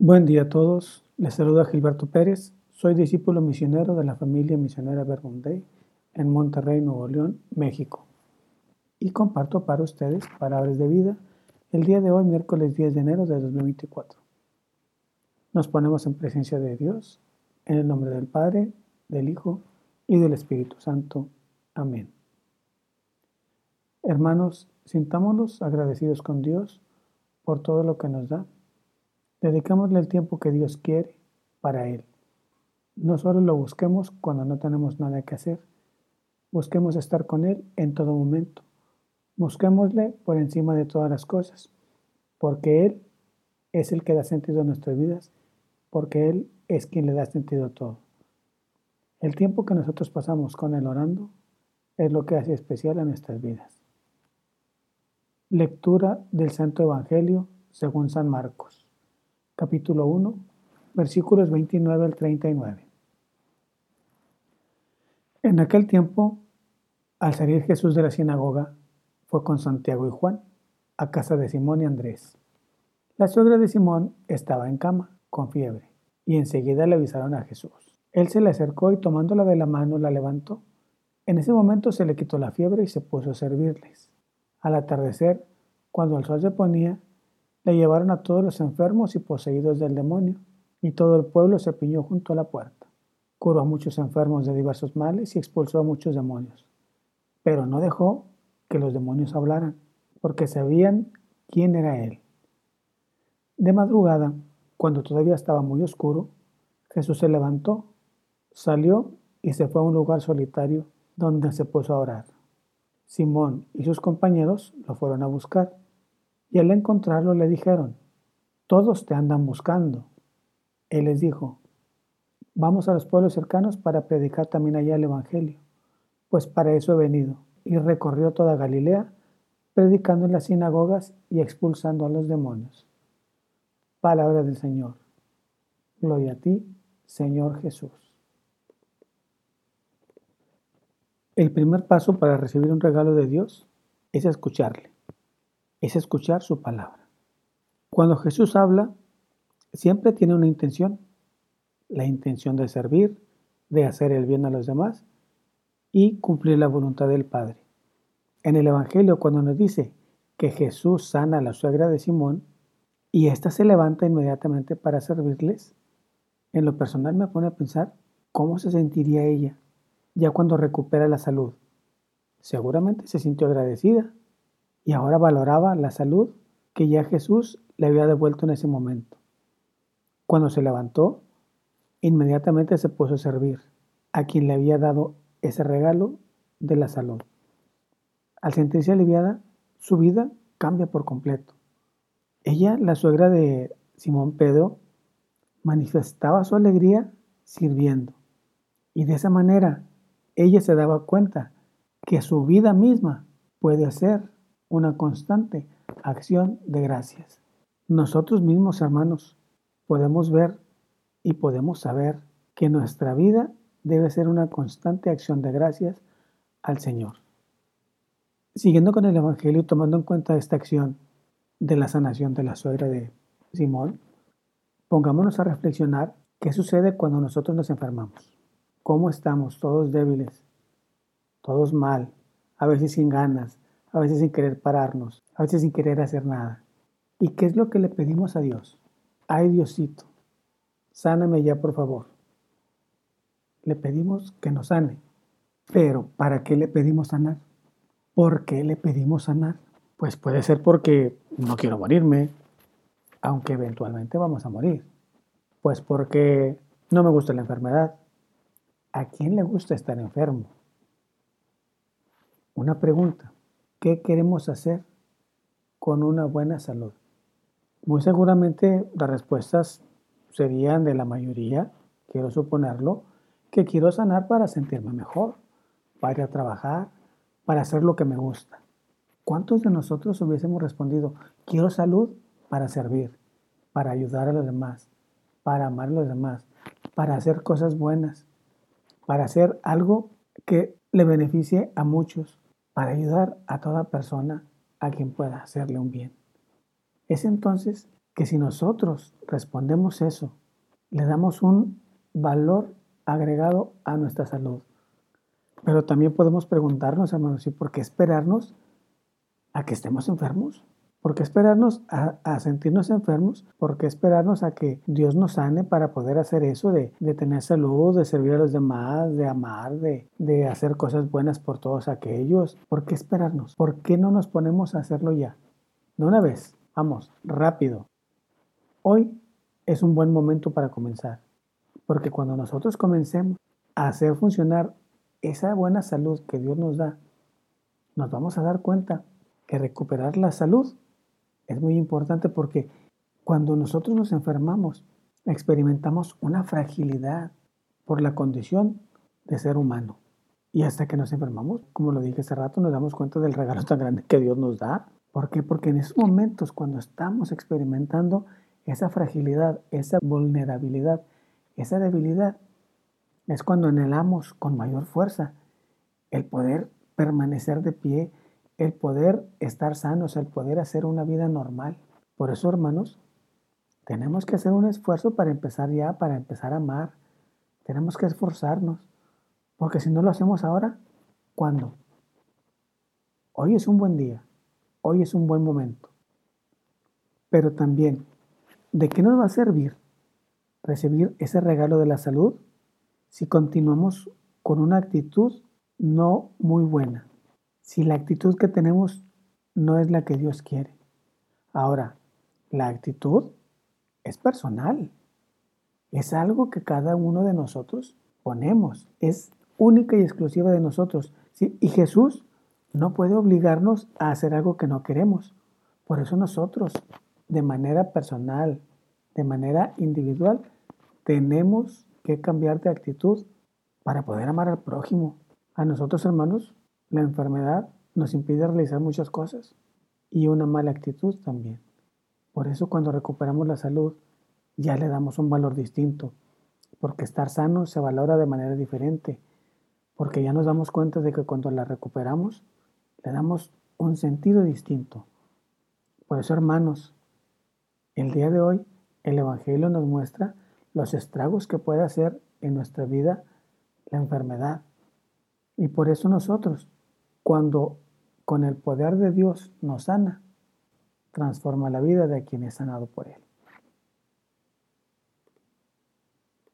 Buen día a todos. Les saluda Gilberto Pérez. Soy discípulo misionero de la familia misionera Verbunday en Monterrey, Nuevo León, México. Y comparto para ustedes palabras de vida el día de hoy, miércoles 10 de enero de 2024. Nos ponemos en presencia de Dios, en el nombre del Padre, del Hijo y del Espíritu Santo. Amén. Hermanos, sintámonos agradecidos con Dios por todo lo que nos da Dedicámosle el tiempo que Dios quiere para Él. No solo lo busquemos cuando no tenemos nada que hacer, busquemos estar con Él en todo momento. Busquémosle por encima de todas las cosas, porque Él es el que da sentido a nuestras vidas, porque Él es quien le da sentido a todo. El tiempo que nosotros pasamos con Él orando es lo que hace especial a nuestras vidas. Lectura del Santo Evangelio según San Marcos capítulo 1, versículos 29 al 39. En aquel tiempo, al salir Jesús de la sinagoga, fue con Santiago y Juan a casa de Simón y Andrés. La suegra de Simón estaba en cama, con fiebre, y enseguida le avisaron a Jesús. Él se le acercó y tomándola de la mano la levantó. En ese momento se le quitó la fiebre y se puso a servirles. Al atardecer, cuando el sol se ponía, le llevaron a todos los enfermos y poseídos del demonio, y todo el pueblo se piñó junto a la puerta. Curó a muchos enfermos de diversos males y expulsó a muchos demonios. Pero no dejó que los demonios hablaran, porque sabían quién era él. De madrugada, cuando todavía estaba muy oscuro, Jesús se levantó, salió y se fue a un lugar solitario donde se puso a orar. Simón y sus compañeros lo fueron a buscar y al encontrarlo le dijeron, todos te andan buscando. Él les dijo, vamos a los pueblos cercanos para predicar también allá el Evangelio, pues para eso he venido. Y recorrió toda Galilea, predicando en las sinagogas y expulsando a los demonios. Palabra del Señor. Gloria a ti, Señor Jesús. El primer paso para recibir un regalo de Dios es escucharle es escuchar su palabra. Cuando Jesús habla, siempre tiene una intención, la intención de servir, de hacer el bien a los demás y cumplir la voluntad del Padre. En el Evangelio, cuando nos dice que Jesús sana a la suegra de Simón y ésta se levanta inmediatamente para servirles, en lo personal me pone a pensar cómo se sentiría ella ya cuando recupera la salud. Seguramente se sintió agradecida y ahora valoraba la salud que ya Jesús le había devuelto en ese momento. Cuando se levantó, inmediatamente se puso a servir a quien le había dado ese regalo de la salud. Al sentirse aliviada, su vida cambia por completo. Ella, la suegra de Simón Pedro, manifestaba su alegría sirviendo. Y de esa manera, ella se daba cuenta que su vida misma puede ser una constante acción de gracias. Nosotros mismos, hermanos, podemos ver y podemos saber que nuestra vida debe ser una constante acción de gracias al Señor. Siguiendo con el Evangelio, tomando en cuenta esta acción de la sanación de la suegra de Simón, pongámonos a reflexionar qué sucede cuando nosotros nos enfermamos. ¿Cómo estamos? Todos débiles, todos mal, a veces sin ganas, a veces sin querer pararnos, a veces sin querer hacer nada. ¿Y qué es lo que le pedimos a Dios? Ay Diosito, sáname ya por favor. Le pedimos que nos sane. Pero ¿para qué le pedimos sanar? ¿Por qué le pedimos sanar? Pues puede ser porque no quiero morirme, aunque eventualmente vamos a morir. Pues porque no me gusta la enfermedad. ¿A quién le gusta estar enfermo? Una pregunta. ¿Qué queremos hacer con una buena salud? Muy seguramente las respuestas serían de la mayoría, quiero suponerlo, que quiero sanar para sentirme mejor, para ir a trabajar, para hacer lo que me gusta. ¿Cuántos de nosotros hubiésemos respondido, quiero salud para servir, para ayudar a los demás, para amar a los demás, para hacer cosas buenas, para hacer algo que le beneficie a muchos, para ayudar a toda persona a quien pueda hacerle un bien. Es entonces que si nosotros respondemos eso, le damos un valor agregado a nuestra salud. Pero también podemos preguntarnos, hermanos, ¿y por qué esperarnos a que estemos enfermos? ¿Por qué esperarnos a, sentirnos enfermos? ¿Por qué esperarnos a que Dios nos sane para poder hacer eso de, tener salud, de servir a los demás, de amar, de, de hacer cosas buenas por todos aquellos? ¿Por qué esperarnos? ¿Por qué no nos ponemos a hacerlo ya? De una vez, vamos, rápido. Hoy es un buen momento para comenzar, porque cuando nosotros comencemos a hacer funcionar esa buena salud que Dios nos da, nos vamos a dar cuenta que recuperar la salud es muy importante porque cuando nosotros nos enfermamos, experimentamos una fragilidad por la condición de ser humano. Y hasta que nos enfermamos, como lo dije hace rato, nos damos cuenta del regalo tan grande que Dios nos da. ¿Por qué? Porque en esos momentos, cuando estamos experimentando esa fragilidad, esa vulnerabilidad, esa debilidad, es cuando anhelamos con mayor fuerza el poder permanecer de pie, el poder estar sanos, el poder hacer una vida normal. Por eso, hermanos, tenemos que hacer un esfuerzo para empezar ya, para empezar a amar. Tenemos que esforzarnos, porque si no lo hacemos ahora, ¿cuándo? Hoy es un buen día, hoy es un buen momento. Pero también, ¿de qué nos va a servir recibir ese regalo de la salud si continuamos con una actitud no muy buena? Si la actitud que tenemos no es la que Dios quiere. Ahora, la actitud es personal. Es algo que cada uno de nosotros ponemos. Es única y exclusiva de nosotros. Y Jesús no puede obligarnos a hacer algo que no queremos. Por eso nosotros, de manera personal, de manera individual, tenemos que cambiar de actitud para poder amar al prójimo. A nosotros, hermanos, la enfermedad nos impide realizar muchas cosas y una mala actitud también. Por eso cuando recuperamos la salud ya le damos un valor distinto, porque estar sano se valora de manera diferente, porque ya nos damos cuenta de que cuando la recuperamos le damos un sentido distinto. Por eso, hermanos, el día de hoy el Evangelio nos muestra los estragos que puede hacer en nuestra vida la enfermedad. Y por eso nosotros cuando con el poder de Dios nos sana, transforma la vida de quien es sanado por Él.